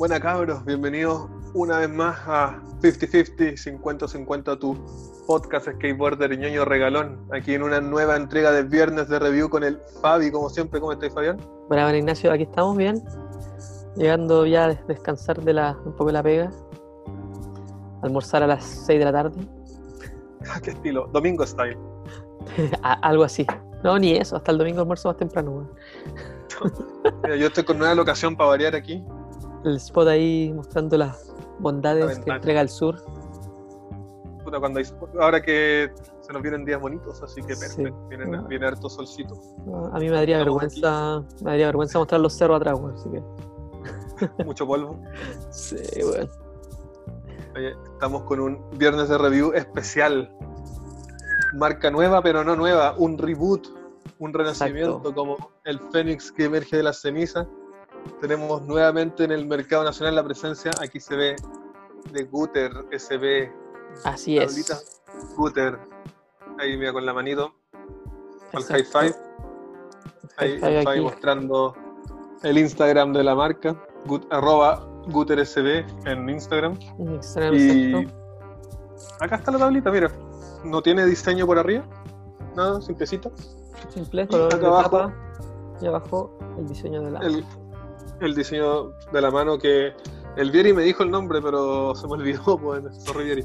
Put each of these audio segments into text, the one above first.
Buena cabros, bienvenidos una vez más a 50-50, 50-50 tu podcast skateboarder ñoño regalón, aquí en una nueva entrega de viernes de review con el Fabi, como siempre, ¿cómo estás Fabián? Bueno, bueno, Ignacio, aquí estamos bien, llegando ya a descansar de la, un poco de la pega, almorzar a las 6 de la tarde, ¿Qué estilo? Domingo style. Algo así. No, ni eso, hasta el domingo almuerzo más temprano. Mira, yo estoy con nueva locación para variar aquí. El spot ahí mostrando las bondades que entrega el sur. Puta, cuando hay- ahora que se nos vienen días bonitos, así que Sí. perfecto. Viene, Ah. viene harto solcito. A mí me daría Estamos vergüenza, me daría vergüenza mostrar los cerros atrás, weón, así que. Mucho polvo. Sí, weón. Oye, estamos con un viernes de review especial. Marca nueva, pero no nueva. Un reboot, un renacimiento Exacto. como el Fénix que emerge de las cenizas. Tenemos nuevamente en el mercado nacional la presencia. Aquí se ve de Guter SB, Así es. Guter. Ahí mira con la manito. Al high five. Ahí, High five está ahí aquí. mostrando el Instagram de la marca. Gut- arroba GuterSB en Instagram. Extremo, Y exacto. acá está la tablita, mira. No tiene diseño por arriba. Nada, simplecita. Simple, y color acá de abajo- tapa. Y abajo el diseño de la. El, el diseño de la mano que el Vieri me dijo el nombre, pero se me olvidó, pues, sorry Vieri.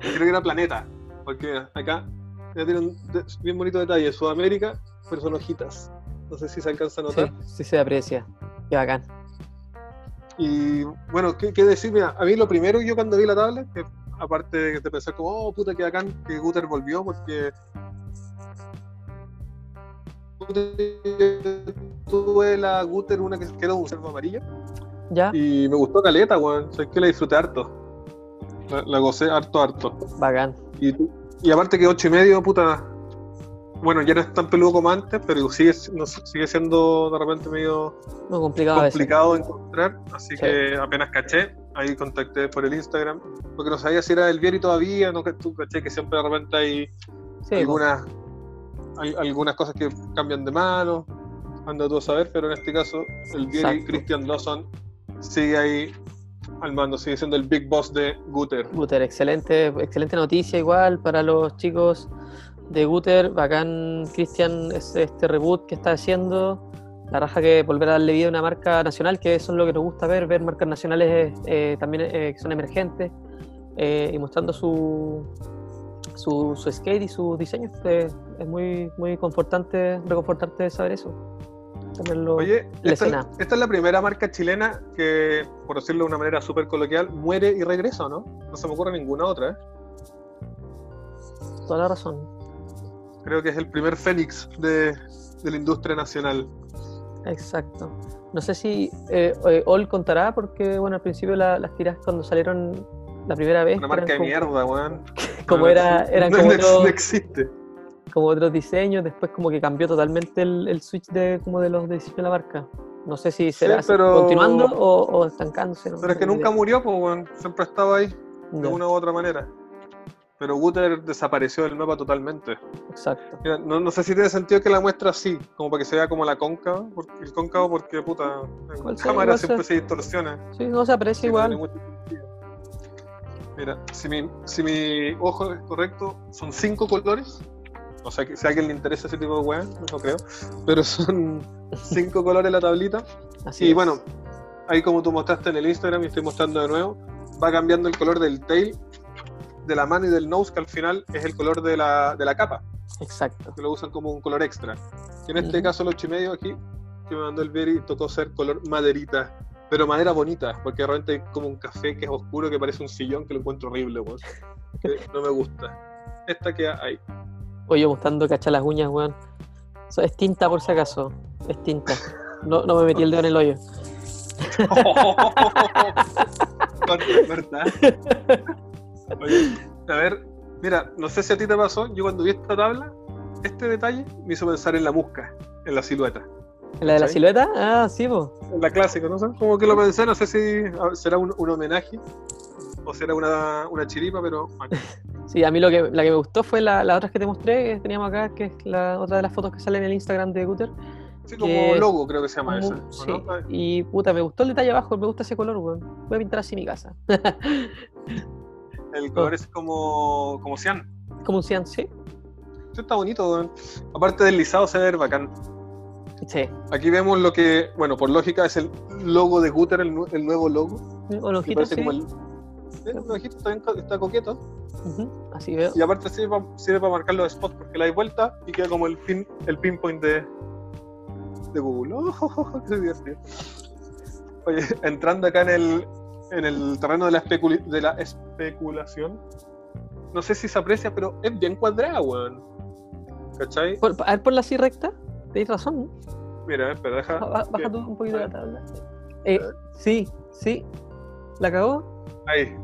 Creo que era Planeta, porque acá ya tiene un bien bonito detalle. Sudamérica, pero son hojitas. No sé si se alcanza a notar. Sí, sí se aprecia. Qué bacán. Y bueno, ¿qué, qué decir? Mira, a mí lo primero yo cuando vi la tabla, que aparte de pensar como, oh puta que bacán que Guter volvió, porque tuve la Guter una que que era un servo amarillo ¿Ya? y me gustó caleta, weón. Sé que la disfruté harto. La, la gocé harto, harto. Bacán. Y, y aparte que 8 y medio, puta. Bueno, ya no es tan peludo como antes, pero sigue, no sigue siendo de repente medio No complicado complicado de encontrar, así Sí. que apenas caché, ahí contacté por el Instagram, porque no sabía si era el Vieri todavía, no que tú caché que siempre de repente hay Sí, algunas hay algunas cosas que cambian de mano, anda tú a saber, pero en este caso el Exacto. Christian Lawson sigue ahí al mando, sigue siendo el big boss de Guter. Guter, excelente, excelente noticia igual para los chicos de Guter, bacán Cristian es este reboot que está haciendo, la raja que volver a darle vida a una marca nacional, que eso es lo que nos gusta ver, ver marcas nacionales eh, también eh, que son emergentes eh, y mostrando su, su, su skate y sus diseños, eh, es muy, muy confortante, reconfortante saber eso. Tenerlo Oye, esta, esta es la primera marca chilena que, por decirlo de una manera súper coloquial, muere y regresa, ¿no? No se me ocurre ninguna otra, ¿eh? toda la razón. Creo que es el primer Fénix de, de la industria nacional. Exacto. No sé si eh, eh, All contará, porque bueno, al principio la- las tiras cuando salieron la primera vez, Una marca de como, mierda, weón. como No, era, eran no, como, no existe. como otros diseños, después como que cambió totalmente el, el switch de como de los diseños de la marca. No sé si será Sí, pero- continuando o, o estancándose. Pero es que nunca idea. murió, pues. Siempre ha estado ahí, de una u otra manera. Pero Guter desapareció del mapa totalmente. Exacto. Mira, no, no sé si tiene sentido que la muestra así, como para que se vea como la cóncava, porque, el cóncavo porque, puta, en Igual cámara igual siempre se- distorsiona. Sí, no se aprecia no Mira, si mi, si mi ojo es correcto, son cinco colores. O sea, que si a alguien le interesa ese tipo de weá, no creo. Pero son cinco colores la tablita. Así Y es. bueno, ahí como tú mostraste en el Instagram y estoy mostrando de nuevo, va cambiando el color del tail, de la mano y del nose, que al final es el color de la, de la capa, Exacto. que lo usan como un color extra. Y en este caso, el 8 y medio aquí, que me mandó el Berry, tocó ser color maderita. Pero madera bonita, porque de repente hay como un café que es oscuro, que parece un sillón, que lo encuentro horrible, weón. No me gusta. Esta queda ahí. Oye, mostrando cachar las uñas, weón. Es tinta por si acaso. Es tinta. No, no me metí el dedo en el hoyo. Oye, a ver, mira, no sé si a ti te pasó, yo cuando vi esta tabla, este detalle me hizo pensar en la musca, en la silueta. ¿La de la silueta? Ah, sí. En la clásica, ¿no? sé? Como que lo pensé, no sé si será un, un homenaje o será una, una chiripa, pero bueno, Sí, a mí lo que, la que me gustó fue la, las otras que te mostré, que teníamos acá, que es la otra de las fotos que salen en el Instagram de Guter. Sí, como logo creo que se llama como-. ¿o sí, no? Y puta, me gustó el detalle abajo, me gusta ese color, weón. Voy a pintar así mi casa. El color es como, como cian. Como un cian, sí. Esto está bonito, weón. Aparte del lisado se ve bacán. Sí. Aquí vemos lo que, bueno, por lógica es el logo de Gutter, el, nu- el nuevo logo. Un ojito, parece sí. como el. Un ojito está, está coqueto. Así veo. Y aparte sirve para sirve para marcar los spots porque la hay vuelta y queda como el pin, el pinpoint de, de Google. Oh, qué divertido. Oye, entrando acá en el, en el terreno de la, especuli- de la especulación, no sé si se aprecia, pero es bien cuadrada, weón. ¿Cachai? Por- a ver, ponla así recta. Tenéis razón, ¿no? Mira, espera, deja. Ba- Baja tú un poquito la tabla. Eh, sí, sí. La cagó. Ahí.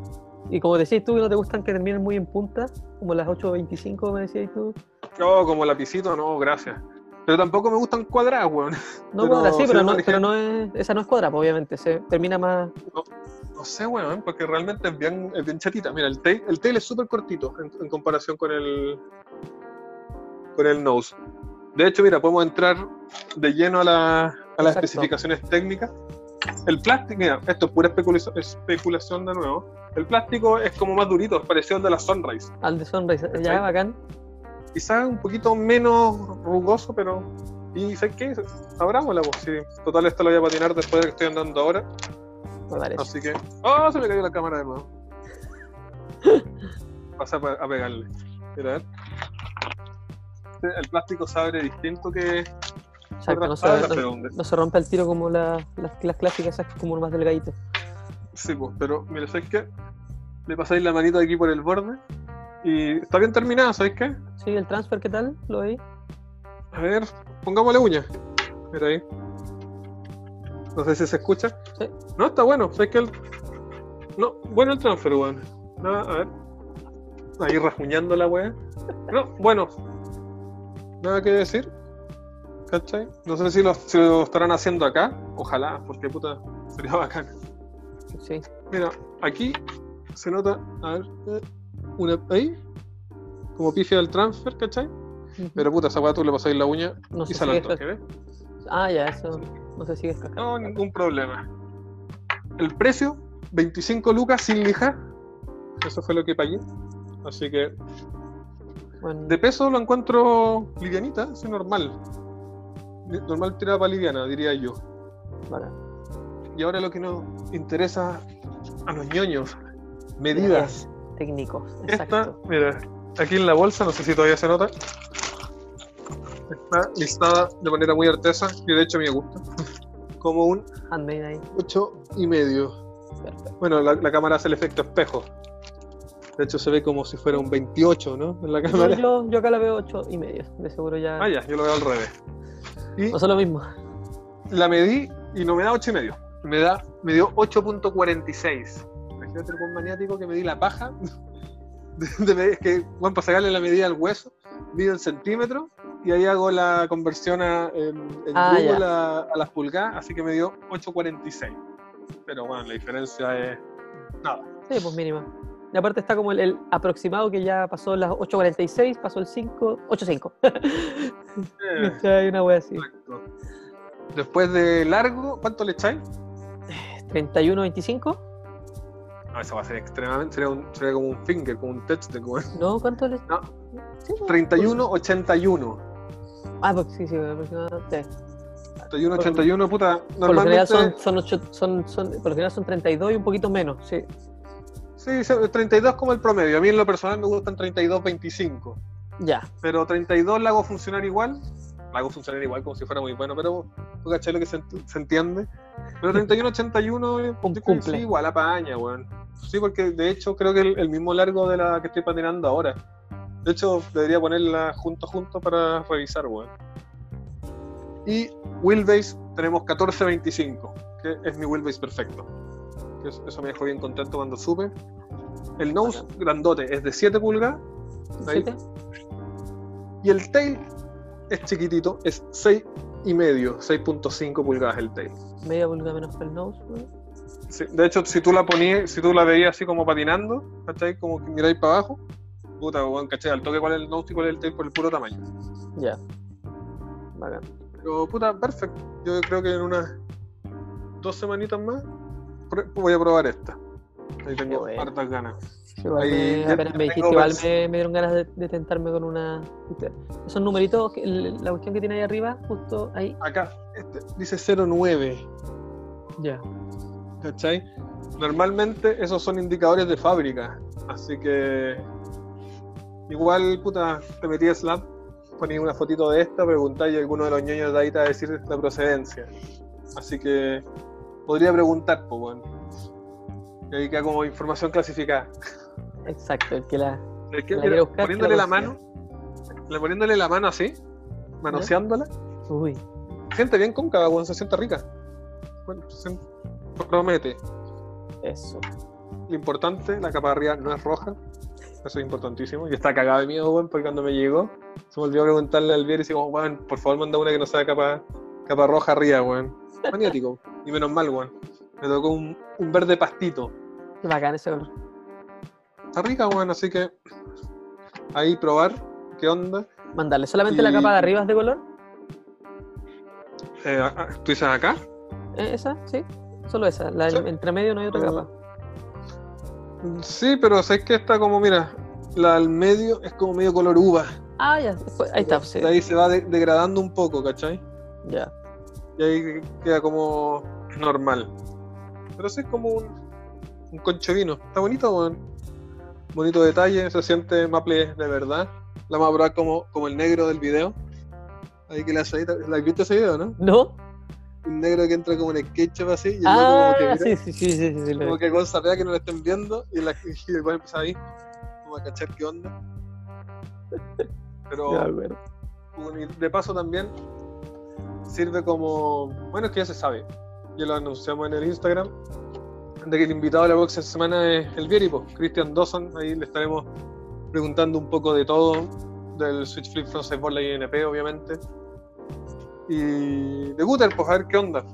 Y como decías tú, no te gustan que terminen muy en punta, como las 8.25 me decías tú. No, como lapicito, no, gracias. Pero tampoco me gustan cuadradas, weón. No, Pero sí, pero no, pero no es, esa no es cuadra, pues, obviamente. Se termina más. No sé, weón, porque realmente es bien, es bien chatita. Mira, el tail, el tail es súper cortito en, en comparación con el con el nose. De hecho, mira, podemos entrar de lleno a, la- a las especificaciones técnicas. El plástico, mira, esto es pura especulación, especulación de nuevo. El plástico es como más durito, es parecido al de la Sunrise. Al de Sunrise. ¿Cachai? Ya, bacán. Quizás un poquito menos rugoso, pero. ¿Y sabes qué? Abrámosla, pues. Sí. Total, esto lo voy a patinar después de que estoy andando ahora. Me parece. Así que. ¡Oh! Se me cayó la cámara de nuevo. Pasa a pegarle. Mira, a ver. El plástico se abre distinto que Exacto, no se, no- se rompe el tiro como la- las, las clásicas, esas como más delgaditas. Sí, pues, pero mira, ¿sabes qué? Le pasáis la manito aquí por el borde y está bien terminada, ¿sabes qué? Sí, el transfer, ¿qué tal? ¿Lo veis? A ver, pongámosle uña. Mira ahí. No sé si se escucha. Sí. No, está bueno. ¿Sabes qué? El... No, bueno el transfer, weón. Nada, a ver. Ahí rajuñando la weá. No, bueno. Nada que decir. ¿Cachai? No sé si lo, si lo estarán haciendo acá. Ojalá, porque puta, sería bacán. Sí. Mira, aquí se nota, a ver, eh, una ahí, como pifia del transfer, ¿cachai? Pero puta, esa weá tú le pasáis la uña no y sale al sigue toque, ¿ves? Ah, ya, eso. No se sigue cascando. No, ningún problema. El precio, 25 lucas sin lija. Eso fue lo que pagué. Así que Bueno, de peso lo encuentro livianita, es normal. Normal tirada para liviana, diría yo. Y ahora lo que nos interesa a los ñoños, medidas. Técnicos, Esta, exacto. mira, aquí en la bolsa, no sé si todavía se nota, está listada de manera muy artesa, y de hecho a mí me gusta, como un Handmade ahí. 8 y medio. Perfecto. Bueno, la, la cámara hace el efecto espejo. De hecho se ve como si fuera un 28, ¿no? En la Yo, cámara. yo, yo acá la veo 8 y medio. De seguro ya. Ah, ya, yo lo veo al revés. Y No son lo mismo. la medí y no me da 8 y medio. Me da, me dio 8.46. Imagínate el buen maniático que me di la paja. De, de- es que, bueno, para sacarle la medida al hueso, mido en centímetros y ahí hago la conversión a, en, en Ah, Google a, a las pulgadas, así que me dio 8.46. Pero bueno, la diferencia es nada. Sí, pues mínima. Y aparte está como el, el aproximado que ya pasó las 8.46, pasó el 5, 8.5. Eh, Hay una wea así. exacto. Después de largo, ¿cuánto le echáis? 31.25. No, eso va a ser extremadamente, sería, un- sería como un finger, como un touch de como No, ¿cuánto le.? No. Sí, pues. 31, 81. Ah, pues sí, sí, aproximadamente. 31, 81, puta. Por lo general Normalmente, son, son, ocho- son, son, por lo general son 32 y un poquito menos, sí. Sí, se- 32 como el promedio. A mí en lo personal me gustan 32, 25. Ya. Pero 32 la hago funcionar igual. La hago funcionar igual como si fuera muy bueno, pero tú cachai lo que se, ent- se entiende. Pero 31, 81, eh, que cumple. sí, igual apaña, weón. Sí, porque de hecho creo que el, el mismo largo de la que estoy patinando ahora. De hecho, debería ponerla junto junto para revisar, weón. Y wheelbase tenemos 14.25, que es mi wheelbase perfecto. Eso me dejó bien contento cuando supe. El nose grandote es de 7 pulgadas Ahí. ¿Siete? y el tail es chiquitito, es 6 y medio, 6.5 pulgadas el tail. Media pulgada menos que el nose. Sí, de hecho, si tú la ponías, si tú la veías así como patinando, ¿cachai? Como que miráis para abajo, puta, weón, ¿cachai? Al toque cuál es el nose y cuál es el tail por el puro tamaño. Ya. Bacán. Pero puta, perfecto. Yo creo que en unas dos semanitas más voy a probar esta. Ahí tengo bueno. hartas ganas. Igual Ahí me, apenas me dijiste, igual me, me dieron ganas de, de tentarme con una. Esos numeritos, la cuestión que tiene ahí arriba, justo ahí. Acá, este dice 09. Ya. ¿Cachai? Normalmente esos son indicadores de fábrica. Así que. Igual, puta, te metí a Slap, poní una fotito de esta, preguntáis y alguno de los ñoños de ahí te va a decir la procedencia. Así que. Podría preguntar, pues, bueno. Y ahí queda como información clasificada. Exacto, el que la. Es que, La mira, quiero buscar, poniéndole que la la mano, le- poniéndole la mano así, manoseándola, Uy, se siente bien cóncava, weón, se siente rica. Bueno, se promete. eso. Lo importante, la capa de arriba no es roja. Eso es importantísimo. Y está cagado de miedo, weón, porque cuando me llegó, se me olvidó preguntarle al Vier y decimos, weón, por favor manda una que no sea capa, capa roja arriba, weón. Maniático. y menos mal, weón. Me tocó un, un verde pastito. Qué bacán ese color. Está rica, weón, así que ahí probar qué onda. Mandarle. ¿Solamente la capa de arriba es de color? Eh, ah, ¿Tú dices acá? ¿Eh, ¿Esa? Sí. Solo esa. La del Sí. entre medio no hay otra Ah. capa. Sí, pero sabes que está como, mira, la al medio es como medio color uva. Ah, ya. después- ahí está. sí. De ahí se va de- degradando un poco, ¿cachai? Ya. Y ahí queda como normal. Pero sí es como un, un concho vino. Está bonito, weón. Bonito detalle, se siente maple de verdad. La vamos a probar como, como el negro del video. Ahí que la ahí, ¿la has visto ese video, no? ¿No? Un negro que entra como en el ketchup así y el Ah, como que sí, mira, sí, sí, sí, sí, como que con que no lo estén viendo y, la, y weón empieza ahí como a cachar qué onda. Pero Ya, bueno. De paso también sirve como. Bueno, es que ya se sabe. Ya lo anunciamos en el Instagram. De que el invitado de la próxima semana es el Vieripo, Christian Dawson. Ahí le estaremos preguntando un poco de todo. Del Switch Flip Front Sideboard, la INP, obviamente. Y de Guter, pues a ver qué onda.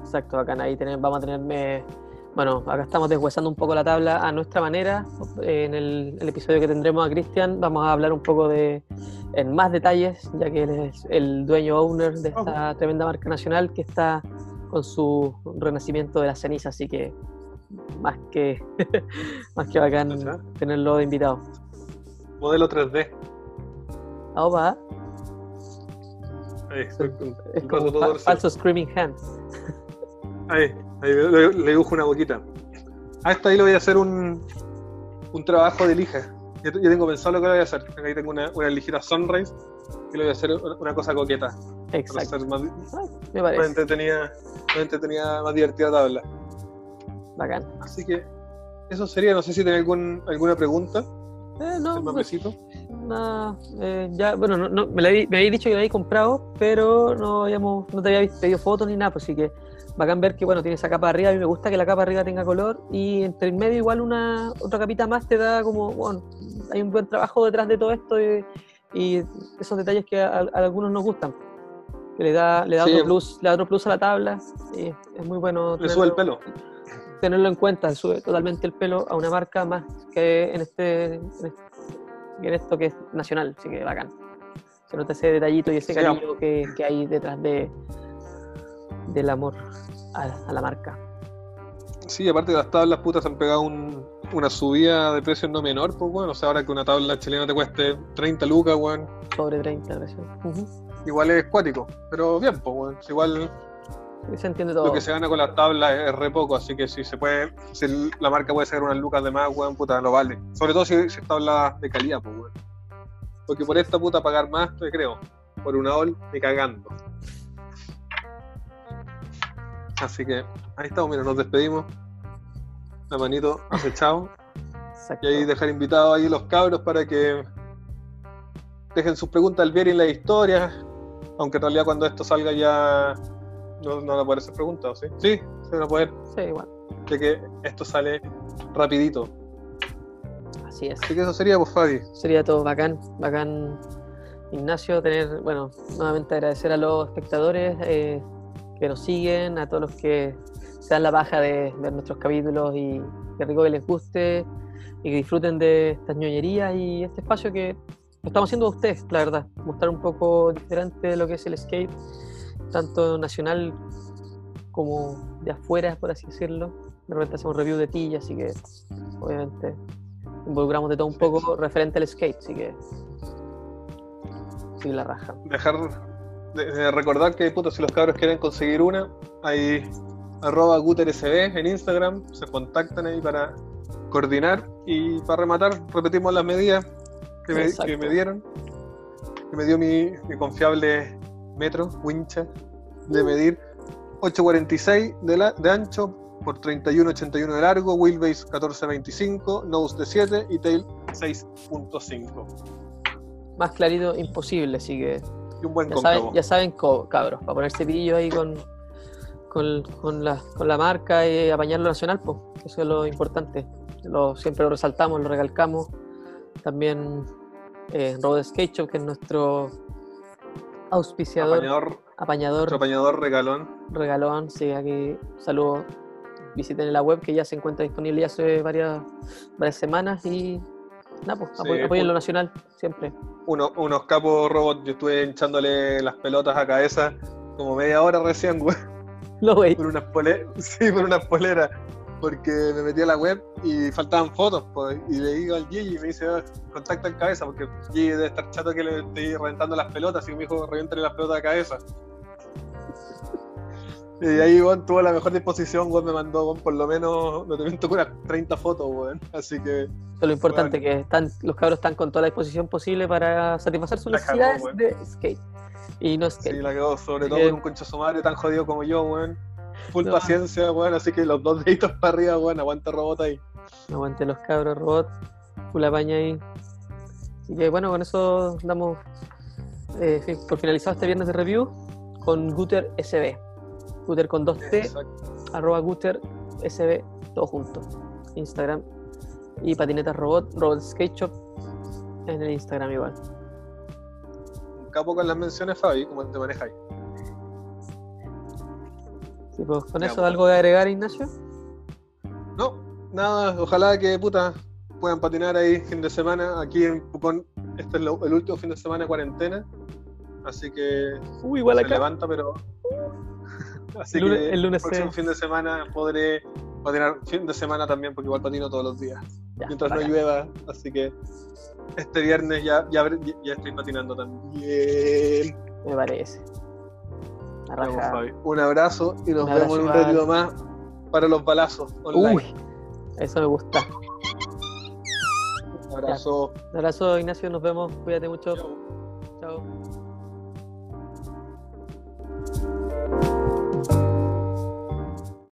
Exacto, bacán. Ahí tenemos, vamos a tener. eh, bueno, acá estamos deshuesando un poco la tabla a nuestra manera. En el, el episodio que tendremos a Cristian vamos a hablar un poco de en más detalles, ya que él es el dueño owner de esta tremenda marca nacional que está con su renacimiento de la ceniza, así que más que más que bacán tenerlo de invitado. Modelo 3D. Ah, Ahí, estoy es como todo torcido. falso Screaming Hand. Ahí, ahí le, le dibujo una boquita. A esta ahí le voy a hacer un, un trabajo de lija. Yo, yo tengo pensado lo que voy a hacer. Ahí tengo una, una Sunrise y le voy a hacer una, cosa coqueta. Para Exacto. hacer más, Ah, me más parece. entretenida, más entretenida, más divertida la tabla. Bacán. Así que eso sería, no sé si tiene algún, alguna pregunta. Eh, no. Nada, eh, ya, bueno, no, no, me, la habí- me habéis dicho que la habéis comprado, pero no, habíamos, no te había pedido fotos ni nada, pues sí que bacán ver que bueno, tiene esa capa de arriba, a mí me gusta que la capa de arriba tenga color y entre el medio igual una otra capita más te da como, bueno, hay un buen trabajo detrás de todo esto y, y esos detalles que a, a algunos nos gustan, que le da, le da Sí. otro plus, le da otro plus a la tabla, y es muy bueno Le sube el pelo. tenerlo en cuenta, sube totalmente el pelo a una marca más que en este, en este- en esto que es nacional, así que bacán. Se nota ese detallito y ese Sí, cariño que, que hay detrás de del amor a, a la marca. Sí, aparte de las tablas putas han pegado un- una subida de precios no menor, pues bueno. O sea, ahora que una tabla chilena te cueste 30 lucas, weón. Sobre 30 gracias. Ujú. Igual es cuático. Pero bien, pues weón. Igual se entiende todo. Lo que se gana con las tablas es re poco, así que si se puede, si la marca puede sacar unas lucas de más, weón, puta, lo vale. Sobre todo si, si es tabla de calidad, pues, weón. Porque por esta puta pagar más, te creo. Por una all, ni cagando. Así que ahí estamos, mira, nos despedimos. La manito acechado. Exacto. Y ahí dejar invitados ahí los cabros para que dejen sus preguntas al Vieri en la historia. Aunque en realidad cuando esto salga ya no, no van a poder hacer preguntas, ¿sí? Sí, se van a poder, Sí, igual. ya que esto sale rapidito. Así es. Así que eso sería, pues Fabi. Sería todo bacán, bacán Ignacio, tener, bueno, nuevamente agradecer a los espectadores eh, que nos siguen, a todos los que se dan la baja de ver nuestros capítulos y qué rico que les guste y que disfruten de estas ñoñerías y este espacio que lo estamos haciendo a ustedes, la verdad. Mostrar un poco diferente de lo que es el skate, tanto nacional como de afuera, por así decirlo. De repente hacemos review de tilla, así que obviamente involucramos de todo un poco referente al skate, así que sí la raja. Dejar de, de recordar que puta, si los cabros quieren conseguir una, hay arroba gutersb en Instagram, se contactan ahí para coordinar y para rematar repetimos las medidas que me, Exacto. que me dieron, que me dio mi, mi confiable metro, wincha, de medir 8.46 de, la- de ancho por 31.81 de largo, wheelbase 14.25, nose de 7 y tail 6.5. Más clarito imposible, así que Y un buen ya saben, ya saben cabros, para ponerse pillo ahí con, con, con la, con la marca y apañarlo nacional, pues, eso es lo importante. Lo, siempre lo resaltamos, lo recalcamos. También eh, Road Skate Shop, que es nuestro auspiciador, Apañador, apañador, nuestro apañador regalón. regalón. Sí, aquí saludos. Visiten la web que ya se encuentra disponible ya hace varias, varias semanas y nada, pues Sí, apoyen, un- lo nacional siempre. Uno- unos capos robots, yo estuve hinchándole las pelotas a cabeza como media hora recién, güey, Lo veis. por unas poleras, sí, por unas poleras, porque me metí a la web y faltaban fotos, pues, y le digo al Gigi y me dice, "Oh, contacta en cabeza, porque Gigi debe estar chato que le estoy reventando las pelotas, y me dijo, reviéntale las pelotas a cabeza. Y ahí, weón, tuvo la mejor disposición, weón, me mandó, weón, por lo menos, no te miento, unas 30 fotos, weón, así que... Lo importante, que están, los cabros están con toda la disposición posible para satisfacer sus La necesidades de skate. Y no skate. Sí, la quedó, sobre todo con un concha su madre tan jodido como yo, weón. Full No. paciencia, weón, así que los dos deditos para arriba, weón, aguanta robot ahí. Aguante los cabros, robot. Full apaña ahí. Así que bueno, con eso damos eh, por finalizado este viernes de review con Guter SB. Guter con 2T, Exacto. arroba Guter SB, todo junto. Instagram. Y patinetas robot, robot skate shop en el Instagram igual. Capo con las menciones, Fabi, ¿cómo te manejáis? Sí, pues, con Ya, eso, pues. ¿algo de agregar, Ignacio? No, nada, ojalá que, puta, puedan patinar ahí fin de semana. Aquí en Pucón, este es lo- el último fin de semana de cuarentena. Así que Uy, igual se acá. levanta, pero. Así El lunes- que el lunes próximo fin de semana podré patinar fin de semana también, porque igual patino todos los días. Ya, mientras no llueva, así que este viernes ya, ya, estoy patinando también. Me parece. Vamos. Fabi. Un abrazo y nos vemos en un ratito más para los balazos online. Uy, eso me gusta. Un abrazo. Un abrazo, Ignacio. Nos vemos. Cuídate mucho. Chao. Chao.